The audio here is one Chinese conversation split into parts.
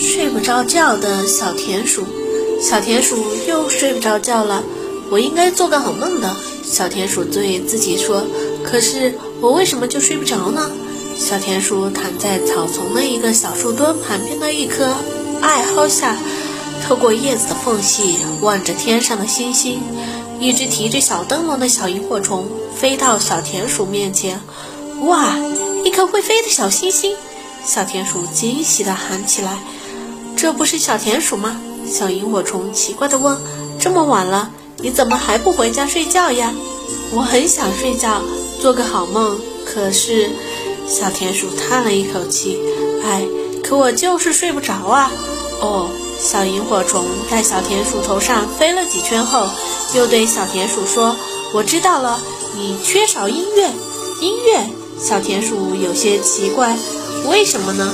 睡不着觉的小田鼠。小田鼠又睡不着觉了，我应该做个好梦的。小田鼠对自己说。可是我为什么就睡不着呢？小田鼠躺在草丛的一个小树墩旁边的一棵艾蒿下，透过叶子的缝隙望着天上的星星。一只提着小灯笼的小萤火虫飞到小田鼠面前。哇，一颗会飞的小星星！小田鼠惊喜地喊起来：“这不是小田鼠吗？”小萤火虫奇怪地问：“这么晚了，你怎么还不回家睡觉呀？”我很想睡觉，做个好梦。可是，小田鼠叹了一口气：“哎，可我就是睡不着啊！”哦，小萤火虫在小田鼠头上飞了几圈后，又对小田鼠说：“我知道了，你缺少音乐。”音乐。小田鼠有些奇怪：“为什么呢？”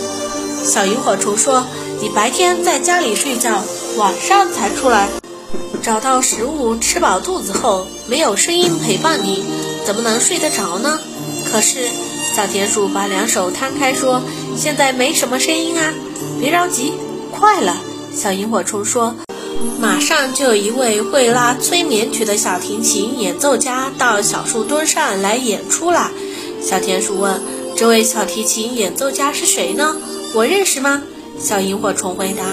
小萤火虫说：“你白天在家里睡觉，晚上才出来。”找到食物，吃饱肚子后，没有声音陪伴你，怎么能睡得着呢？可是，小田鼠把两手摊开说：“现在没什么声音啊，别着急，快了。”小萤火虫说：“马上就有一位会拉催眠曲的小提琴演奏家到小树墩上来演出了。”小田鼠问：“这位小提琴演奏家是谁呢？我认识吗？”小萤火虫回答：“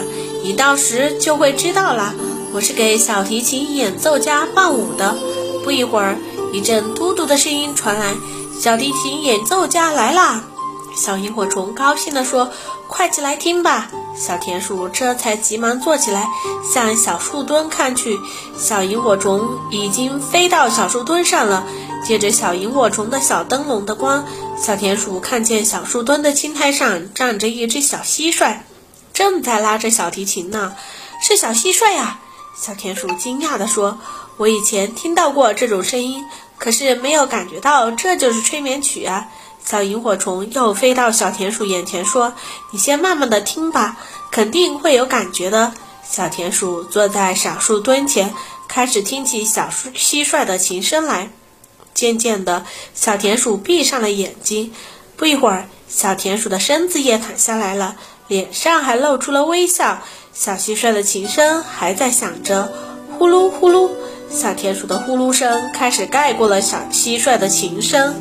你到时就会知道啦。”我是给小提琴演奏家伴舞的。不一会儿，一阵嘟嘟的声音传来，小提琴演奏家来啦！小萤火虫高兴地说：“快起来听吧！”小田鼠这才急忙坐起来，向小树墩看去。小萤火虫已经飞到小树墩上了。借着小萤火虫的小灯笼的光，小田鼠看见小树墩的青苔上站着一只小蟋蟀，正在拉着小提琴呢。是小蟋蟀呀！小田鼠惊讶地说：“我以前听到过这种声音，可是没有感觉到这就是催眠曲啊。”小萤火虫又飞到小田鼠眼前说：“你先慢慢的听吧，肯定会有感觉的。”小田鼠坐在小树墩前，开始听起小蟋蟀的琴声来。渐渐的，小田鼠闭上了眼睛。不一会儿，小田鼠的身子也躺下来了，脸上还露出了微笑。小蟋蟀的琴声还在响着，呼噜呼噜。小田鼠的呼噜声开始盖过了小蟋蟀的琴声。